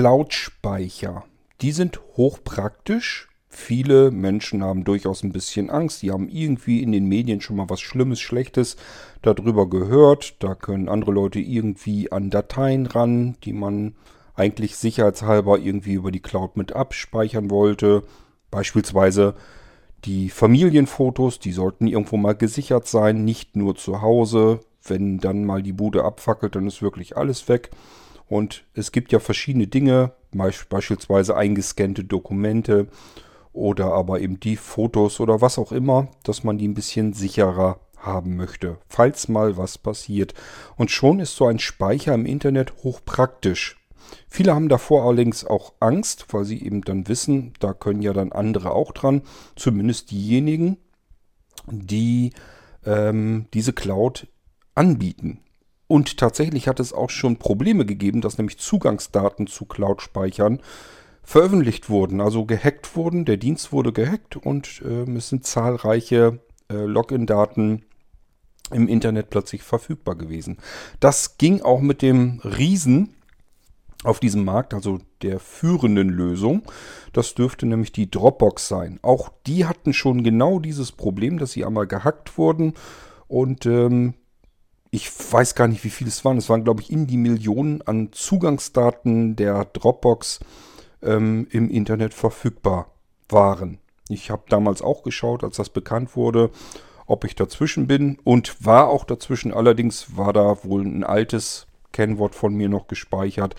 Cloud-Speicher. Die sind hochpraktisch. Viele Menschen haben durchaus ein bisschen Angst. Die haben irgendwie in den Medien schon mal was Schlimmes, Schlechtes darüber gehört. Da können andere Leute irgendwie an Dateien ran, die man eigentlich sicherheitshalber irgendwie über die Cloud mit abspeichern wollte. Beispielsweise die Familienfotos, die sollten irgendwo mal gesichert sein, nicht nur zu Hause. Wenn dann mal die Bude abfackelt, dann ist wirklich alles weg. Und es gibt ja verschiedene Dinge, beispielsweise eingescannte Dokumente oder aber eben die Fotos oder was auch immer, dass man die ein bisschen sicherer haben möchte, falls mal was passiert. Und schon ist so ein Speicher im Internet hochpraktisch. Viele haben davor allerdings auch Angst, weil sie eben dann wissen, da können ja dann andere auch dran, zumindest diejenigen, die ähm, diese Cloud anbieten. Und tatsächlich hat es auch schon Probleme gegeben, dass nämlich Zugangsdaten zu Cloud-Speichern veröffentlicht wurden, also gehackt wurden. Der Dienst wurde gehackt und äh, es sind zahlreiche äh, Login-Daten im Internet plötzlich verfügbar gewesen. Das ging auch mit dem Riesen auf diesem Markt, also der führenden Lösung. Das dürfte nämlich die Dropbox sein. Auch die hatten schon genau dieses Problem, dass sie einmal gehackt wurden und ähm, ich weiß gar nicht, wie viel es waren. Es waren, glaube ich, in die Millionen an Zugangsdaten der Dropbox ähm, im Internet verfügbar waren. Ich habe damals auch geschaut, als das bekannt wurde, ob ich dazwischen bin und war auch dazwischen. Allerdings war da wohl ein altes Kennwort von mir noch gespeichert.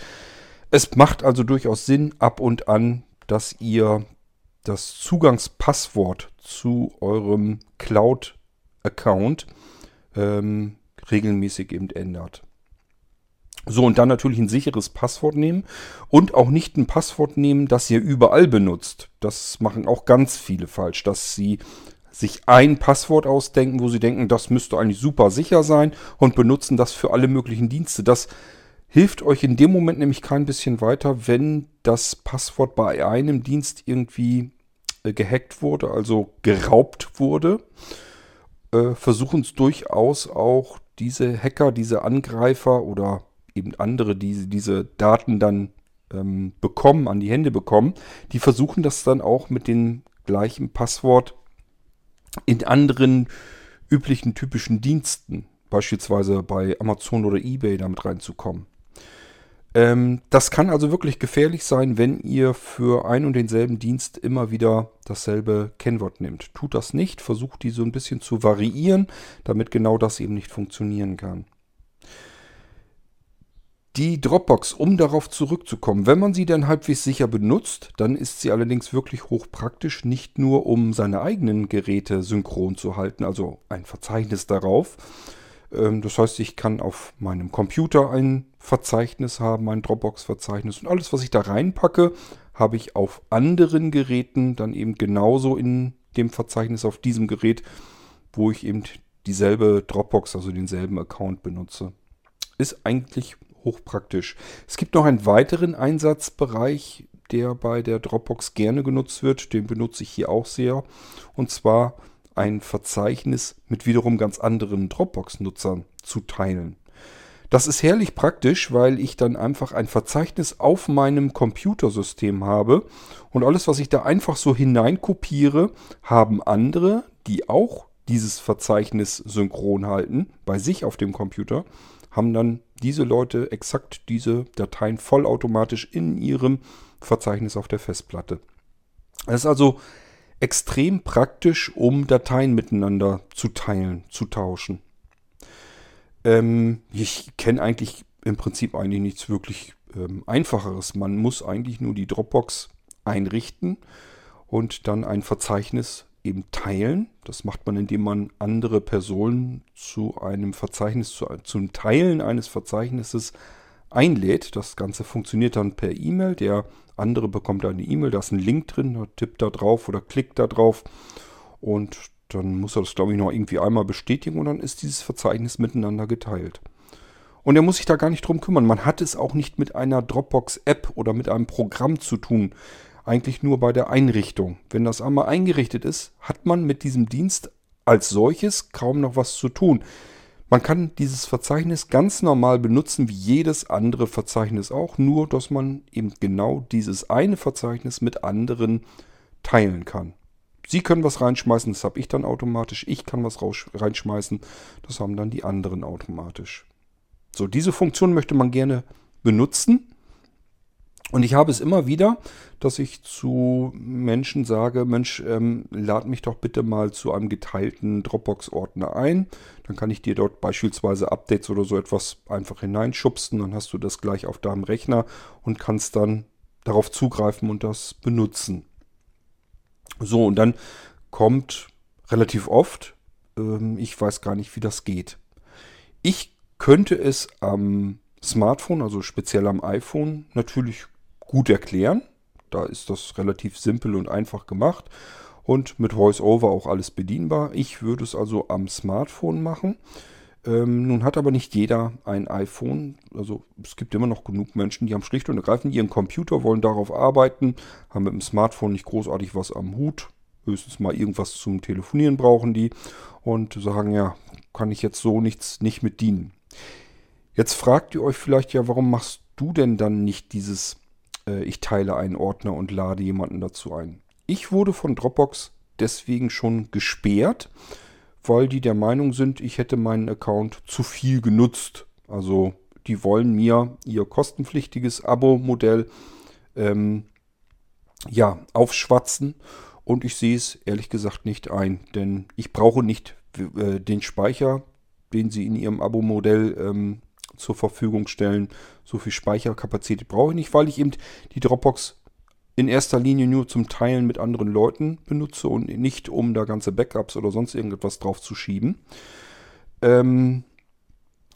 Es macht also durchaus Sinn ab und an, dass ihr das Zugangspasswort zu eurem Cloud-Account ähm, regelmäßig eben ändert. So, und dann natürlich ein sicheres Passwort nehmen und auch nicht ein Passwort nehmen, das ihr überall benutzt. Das machen auch ganz viele falsch, dass sie sich ein Passwort ausdenken, wo sie denken, das müsste eigentlich super sicher sein und benutzen das für alle möglichen Dienste. Das hilft euch in dem Moment nämlich kein bisschen weiter, wenn das Passwort bei einem Dienst irgendwie äh, gehackt wurde, also geraubt wurde. Äh, Versuchen es durchaus auch diese Hacker, diese Angreifer oder eben andere, die diese Daten dann ähm, bekommen, an die Hände bekommen, die versuchen das dann auch mit dem gleichen Passwort in anderen üblichen typischen Diensten, beispielsweise bei Amazon oder eBay, damit reinzukommen. Ähm, das kann also wirklich gefährlich sein, wenn ihr für ein und denselben Dienst immer wieder dasselbe Kennwort nehmt. Tut das nicht, versucht die so ein bisschen zu variieren, damit genau das eben nicht funktionieren kann. Die Dropbox, um darauf zurückzukommen, wenn man sie dann halbwegs sicher benutzt, dann ist sie allerdings wirklich hochpraktisch, nicht nur um seine eigenen Geräte synchron zu halten, also ein Verzeichnis darauf, ähm, das heißt, ich kann auf meinem Computer ein Verzeichnis haben, ein Dropbox-Verzeichnis und alles, was ich da reinpacke, habe ich auf anderen Geräten dann eben genauso in dem Verzeichnis auf diesem Gerät, wo ich eben dieselbe Dropbox, also denselben Account benutze. Ist eigentlich hochpraktisch. Es gibt noch einen weiteren Einsatzbereich, der bei der Dropbox gerne genutzt wird. Den benutze ich hier auch sehr. Und zwar ein Verzeichnis mit wiederum ganz anderen Dropbox-Nutzern zu teilen. Das ist herrlich praktisch, weil ich dann einfach ein Verzeichnis auf meinem Computersystem habe und alles, was ich da einfach so hineinkopiere, haben andere, die auch dieses Verzeichnis synchron halten, bei sich auf dem Computer, haben dann diese Leute exakt diese Dateien vollautomatisch in ihrem Verzeichnis auf der Festplatte. Das ist also extrem praktisch, um Dateien miteinander zu teilen, zu tauschen. Ähm, ich kenne eigentlich im Prinzip eigentlich nichts wirklich ähm, einfacheres. Man muss eigentlich nur die Dropbox einrichten und dann ein Verzeichnis eben teilen. Das macht man, indem man andere Personen zu einem Verzeichnis, zu, zum Teilen eines Verzeichnisses einlädt. Das Ganze funktioniert dann per E-Mail. Der andere bekommt eine E-Mail, da ist ein Link drin, tippt da drauf oder klickt da drauf und dann muss er das, glaube ich, noch irgendwie einmal bestätigen und dann ist dieses Verzeichnis miteinander geteilt. Und er muss sich da gar nicht drum kümmern. Man hat es auch nicht mit einer Dropbox-App oder mit einem Programm zu tun. Eigentlich nur bei der Einrichtung. Wenn das einmal eingerichtet ist, hat man mit diesem Dienst als solches kaum noch was zu tun. Man kann dieses Verzeichnis ganz normal benutzen, wie jedes andere Verzeichnis auch, nur dass man eben genau dieses eine Verzeichnis mit anderen teilen kann. Sie können was reinschmeißen, das habe ich dann automatisch. Ich kann was reinschmeißen, das haben dann die anderen automatisch. So, diese Funktion möchte man gerne benutzen. Und ich habe es immer wieder, dass ich zu Menschen sage, Mensch, ähm, lad mich doch bitte mal zu einem geteilten Dropbox-Ordner ein. Dann kann ich dir dort beispielsweise Updates oder so etwas einfach hineinschubsen. Dann hast du das gleich auf deinem Rechner und kannst dann darauf zugreifen und das benutzen. So, und dann kommt relativ oft, ähm, ich weiß gar nicht, wie das geht. Ich könnte es am Smartphone, also speziell am iPhone, natürlich gut erklären. Da ist das relativ simpel und einfach gemacht und mit VoiceOver auch alles bedienbar. Ich würde es also am Smartphone machen. Ähm, nun hat aber nicht jeder ein iPhone. Also es gibt immer noch genug Menschen, die haben schlicht und ergreifend ihren Computer, wollen darauf arbeiten, haben mit dem Smartphone nicht großartig was am Hut. Höchstens mal irgendwas zum Telefonieren brauchen die und sagen, ja, kann ich jetzt so nichts nicht mit dienen. Jetzt fragt ihr euch vielleicht ja, warum machst du denn dann nicht dieses äh, ich teile einen Ordner und lade jemanden dazu ein. Ich wurde von Dropbox deswegen schon gesperrt, weil die der Meinung sind, ich hätte meinen Account zu viel genutzt. Also die wollen mir ihr kostenpflichtiges Abo-Modell ähm, ja, aufschwatzen und ich sehe es ehrlich gesagt nicht ein, denn ich brauche nicht äh, den Speicher, den sie in ihrem Abo-Modell ähm, zur Verfügung stellen. So viel Speicherkapazität brauche ich nicht, weil ich eben die Dropbox in erster Linie nur zum Teilen mit anderen Leuten benutze und nicht um da ganze Backups oder sonst irgendetwas drauf zu schieben. Ähm,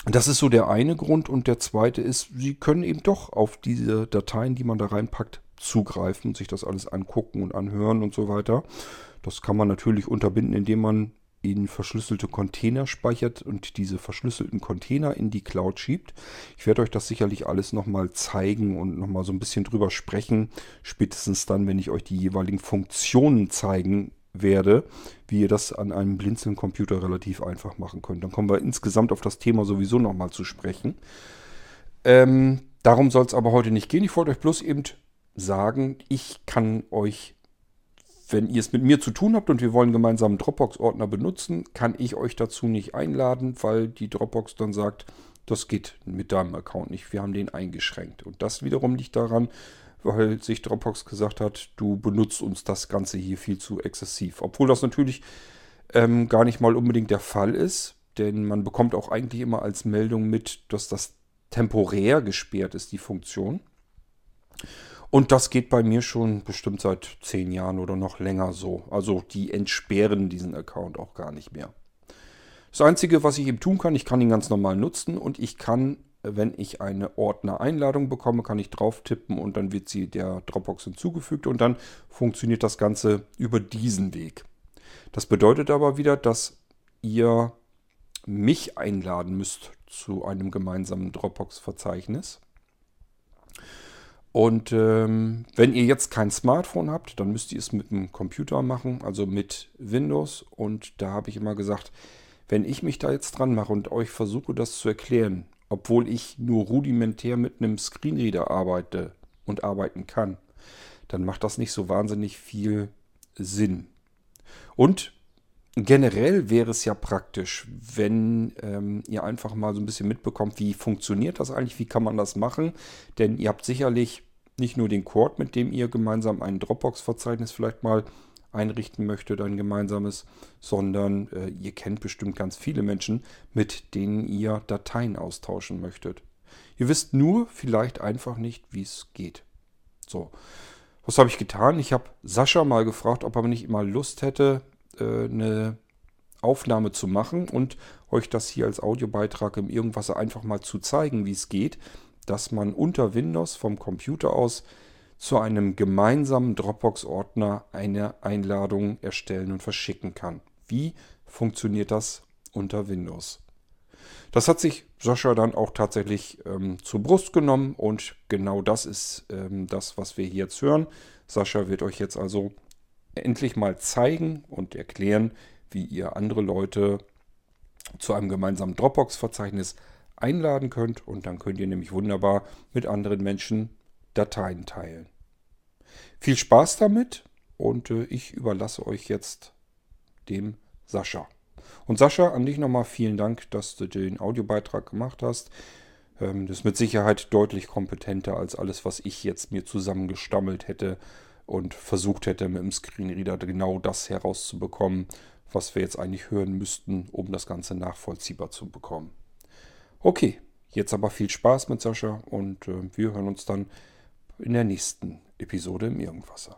das ist so der eine Grund und der zweite ist, Sie können eben doch auf diese Dateien, die man da reinpackt, zugreifen, sich das alles angucken und anhören und so weiter. Das kann man natürlich unterbinden, indem man in verschlüsselte Container speichert und diese verschlüsselten Container in die Cloud schiebt. Ich werde euch das sicherlich alles nochmal zeigen und nochmal so ein bisschen drüber sprechen. Spätestens dann, wenn ich euch die jeweiligen Funktionen zeigen werde, wie ihr das an einem Blinzeln-Computer relativ einfach machen könnt. Dann kommen wir insgesamt auf das Thema sowieso nochmal zu sprechen. Ähm, darum soll es aber heute nicht gehen. Ich wollte euch bloß eben sagen, ich kann euch wenn ihr es mit mir zu tun habt und wir wollen gemeinsam einen Dropbox-Ordner benutzen, kann ich euch dazu nicht einladen, weil die Dropbox dann sagt, das geht mit deinem Account nicht. Wir haben den eingeschränkt. Und das wiederum liegt daran, weil sich Dropbox gesagt hat, du benutzt uns das Ganze hier viel zu exzessiv. Obwohl das natürlich ähm, gar nicht mal unbedingt der Fall ist, denn man bekommt auch eigentlich immer als Meldung mit, dass das temporär gesperrt ist, die Funktion. Und das geht bei mir schon bestimmt seit zehn Jahren oder noch länger so. Also die entsperren diesen Account auch gar nicht mehr. Das Einzige, was ich eben tun kann, ich kann ihn ganz normal nutzen und ich kann, wenn ich eine Ordner-Einladung bekomme, kann ich drauf tippen und dann wird sie der Dropbox hinzugefügt und dann funktioniert das Ganze über diesen Weg. Das bedeutet aber wieder, dass ihr mich einladen müsst zu einem gemeinsamen Dropbox-Verzeichnis. Und ähm, wenn ihr jetzt kein Smartphone habt, dann müsst ihr es mit dem Computer machen, also mit Windows. Und da habe ich immer gesagt, wenn ich mich da jetzt dran mache und euch versuche, das zu erklären, obwohl ich nur rudimentär mit einem Screenreader arbeite und arbeiten kann, dann macht das nicht so wahnsinnig viel Sinn. Und generell wäre es ja praktisch, wenn ähm, ihr einfach mal so ein bisschen mitbekommt, wie funktioniert das eigentlich, wie kann man das machen. Denn ihr habt sicherlich nicht nur den Cord, mit dem ihr gemeinsam ein Dropbox-Verzeichnis vielleicht mal einrichten möchtet, ein gemeinsames, sondern äh, ihr kennt bestimmt ganz viele Menschen, mit denen ihr Dateien austauschen möchtet. Ihr wisst nur vielleicht einfach nicht, wie es geht. So, was habe ich getan? Ich habe Sascha mal gefragt, ob er nicht mal Lust hätte, äh, eine Aufnahme zu machen und euch das hier als Audiobeitrag im Irgendwas einfach mal zu zeigen, wie es geht dass man unter Windows vom Computer aus zu einem gemeinsamen Dropbox-Ordner eine Einladung erstellen und verschicken kann. Wie funktioniert das unter Windows? Das hat sich Sascha dann auch tatsächlich ähm, zur Brust genommen und genau das ist ähm, das, was wir hier jetzt hören. Sascha wird euch jetzt also endlich mal zeigen und erklären, wie ihr andere Leute zu einem gemeinsamen Dropbox-Verzeichnis einladen könnt und dann könnt ihr nämlich wunderbar mit anderen Menschen Dateien teilen. Viel Spaß damit und äh, ich überlasse euch jetzt dem Sascha. Und Sascha, an dich nochmal vielen Dank, dass du den Audiobeitrag gemacht hast. Ähm, das ist mit Sicherheit deutlich kompetenter als alles, was ich jetzt mir zusammengestammelt hätte und versucht hätte, mit dem Screenreader genau das herauszubekommen, was wir jetzt eigentlich hören müssten, um das Ganze nachvollziehbar zu bekommen. Okay, jetzt aber viel Spaß mit Sascha und äh, wir hören uns dann in der nächsten Episode im Irgendwasser.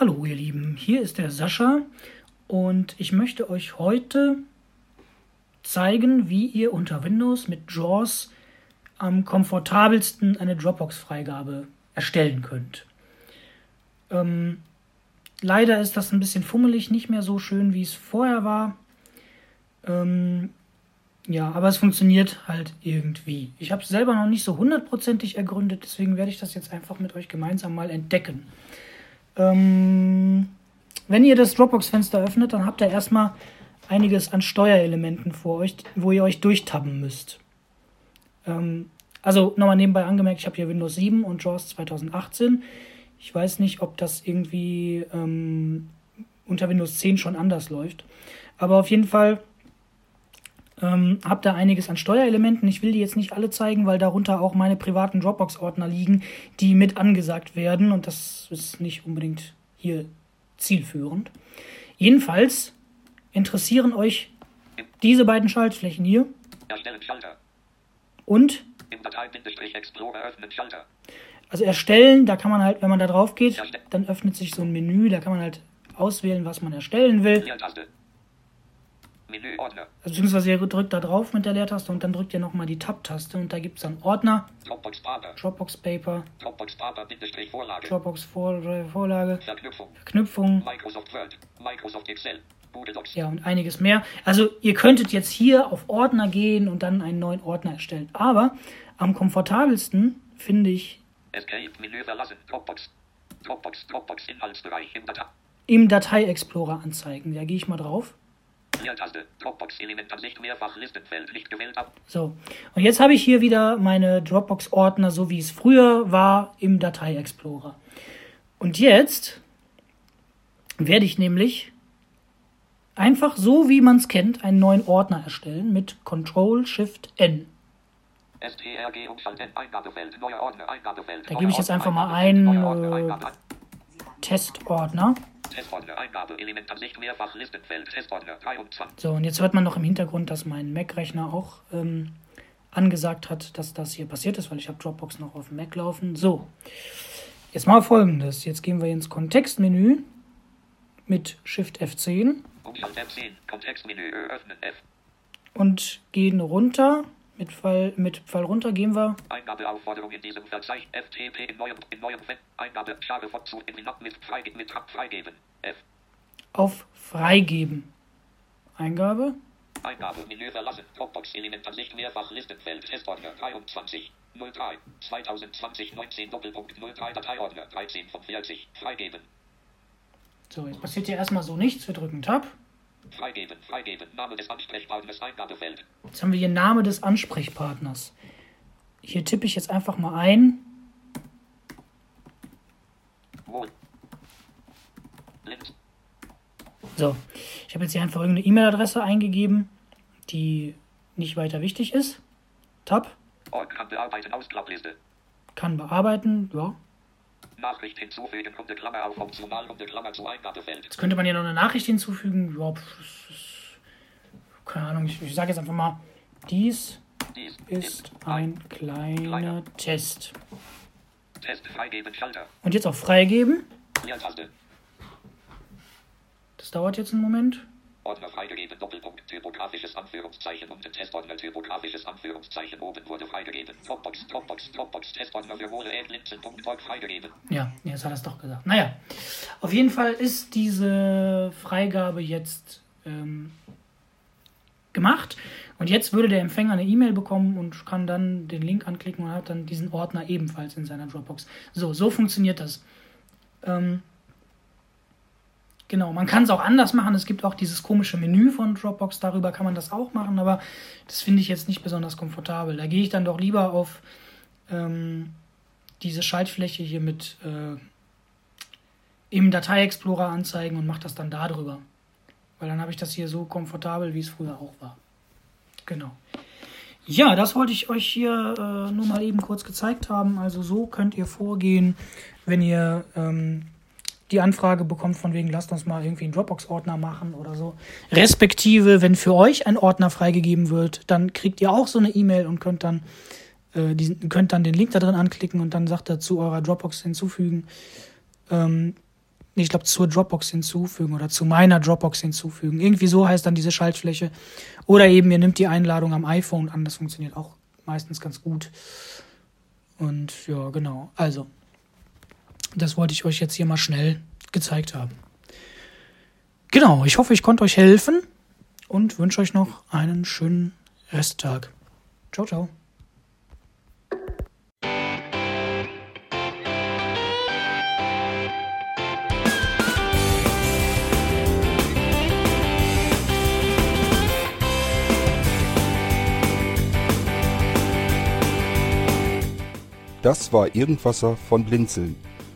Hallo ihr Lieben, hier ist der Sascha und ich möchte euch heute zeigen, wie ihr unter Windows mit JAWS am komfortabelsten eine Dropbox-Freigabe erstellen könnt. Ähm, leider ist das ein bisschen fummelig, nicht mehr so schön, wie es vorher war. Ähm, ja, aber es funktioniert halt irgendwie. Ich habe es selber noch nicht so hundertprozentig ergründet, deswegen werde ich das jetzt einfach mit euch gemeinsam mal entdecken. Ähm, wenn ihr das Dropbox-Fenster öffnet, dann habt ihr erstmal einiges an Steuerelementen vor euch, wo ihr euch durchtappen müsst. Ähm, also nochmal nebenbei angemerkt, ich habe hier Windows 7 und JAWS 2018. Ich weiß nicht, ob das irgendwie ähm, unter Windows 10 schon anders läuft. Aber auf jeden Fall ähm, habt ihr einiges an Steuerelementen. Ich will die jetzt nicht alle zeigen, weil darunter auch meine privaten Dropbox-Ordner liegen, die mit angesagt werden. Und das ist nicht unbedingt hier zielführend. Jedenfalls interessieren euch diese beiden Schaltflächen hier. Erstellen Schalter. Und Also erstellen, da kann man halt, wenn man da drauf geht, dann öffnet sich so ein Menü, da kann man halt auswählen, was man erstellen will. Menüordner. Also beziehungsweise ihr drückt da drauf mit der Leertaste und dann drückt ihr nochmal die Tab-Taste und da gibt es dann Ordner. Dropbox Paper. Dropbox Paper. Dropbox Paper Vorlage. Dropbox Vor Vorlage. Verknüpfung. Verknüpfung. Microsoft Word. Microsoft Excel. Ja, und einiges mehr. Also ihr könntet jetzt hier auf Ordner gehen und dann einen neuen Ordner erstellen. Aber am komfortabelsten finde ich Escape Menü verlassen. Dropbox. Dropbox, Dropbox Inhaltsbereich im Datei. Im Datei Explorer anzeigen. Da gehe ich mal drauf. So. Und jetzt habe ich hier wieder meine Dropbox-Ordner, so wie es früher war, im Datei-Explorer. Und jetzt werde ich nämlich einfach so, wie man es kennt, einen neuen Ordner erstellen mit Control-Shift-N. Da gebe ich jetzt einfach mal einen äh, Testordner. Testordner, Eingabe, Elementansicht, mehrfach Listenfeld, Testordner, 23. So, und jetzt hört man noch im Hintergrund, dass mein Mac-Rechner auch ähm, angesagt hat, dass das hier passiert ist, weil ich habe Dropbox noch auf dem Mac laufen. So, jetzt mal folgendes. Jetzt gehen wir ins Kontextmenü mit Shift F10. F10, Kontextmenü, öffnen F. Und gehen runter mit Pfeil, mit Pfeil runter gehen wir. Eingabeaufforderung in diesem Verzeichnis. FTP in neuem, in neuem Eingabe, Schade von zu, in mit, freige, mit freigeben. F. Auf Freigeben. Eingabe. Eingabe, Menü verlassen, Dropbox, Elementansicht, mehrfach Listenfeld, Testordner, 23, 03, 2020, 19, Doppelpunkt, 03, Dateiordner, 13 von 40, freigeben. So, jetzt passiert hier erstmal so nichts, wir drücken Tab. Freigeben, freigeben, Name des Ansprechpartners, Eingabefeld. Jetzt haben wir hier Name des Ansprechpartners. Hier tippe ich jetzt einfach mal ein. Wohl. Links. So, ich habe jetzt hier einfach irgendeine E-Mail-Adresse eingegeben, die nicht weiter wichtig ist. Tab. Kann bearbeiten, Ausklappliste. Kann bearbeiten, ja. Nachricht hinzufügen, Runde Klammer auf, optional, Runde Klammer zu Eingabefeld. Jetzt könnte man hier noch eine Nachricht hinzufügen. Ja, keine Ahnung, ich, ich sage jetzt einfach mal, dies, dies ist ein, ein kleiner, kleiner Test. Test freigeben, Schalter. Und jetzt auf freigeben. Das dauert jetzt einen Moment. Ordner freigegeben, Doppelpunkt, typografisches Anführungszeichen und Testordner, typografisches Anführungszeichen oben wurde freigegeben. Dropbox, Dropbox, Dropbox, Testordner für Wohle, Linzen.org freigegeben. Ja, jetzt hat er es doch gesagt. Naja, auf jeden Fall ist diese Freigabe jetzt ähm, gemacht. Und jetzt würde der Empfänger eine E-Mail bekommen und kann dann den Link anklicken und hat dann diesen Ordner ebenfalls in seiner Dropbox. So, so funktioniert das. Ähm, genau, man kann es auch anders machen. Es gibt auch dieses komische Menü von Dropbox, darüber kann man das auch machen, aber das finde ich jetzt nicht besonders komfortabel. Da gehe ich dann doch lieber auf ähm, diese Schaltfläche hier mit äh, im Datei-Explorer anzeigen und mache das dann darüber. Weil dann habe ich das hier so komfortabel, wie es früher auch war. Genau. Ja, das wollte ich euch hier äh, nur mal eben kurz gezeigt haben. Also so könnt ihr vorgehen, wenn ihr ähm, die Anfrage bekommt von wegen, lasst uns mal irgendwie einen Dropbox-Ordner machen oder so. Respektive, wenn für euch ein Ordner freigegeben wird, dann kriegt ihr auch so eine E-Mail und könnt dann, äh, diesen, könnt dann den Link da drin anklicken und dann sagt er zu eurer Dropbox hinzufügen. Ähm, ich glaube, zur Dropbox hinzufügen oder zu meiner Dropbox hinzufügen. Irgendwie so heißt dann diese Schaltfläche. Oder eben, ihr nimmt die Einladung am iPhone an. Das funktioniert auch meistens ganz gut. Und ja, genau. Also, das wollte ich euch jetzt hier mal schnell gezeigt haben. Genau, ich hoffe, ich konnte euch helfen und wünsche euch noch einen schönen Resttag. Ciao, ciao. Das war Irgendwasser von Blinzeln.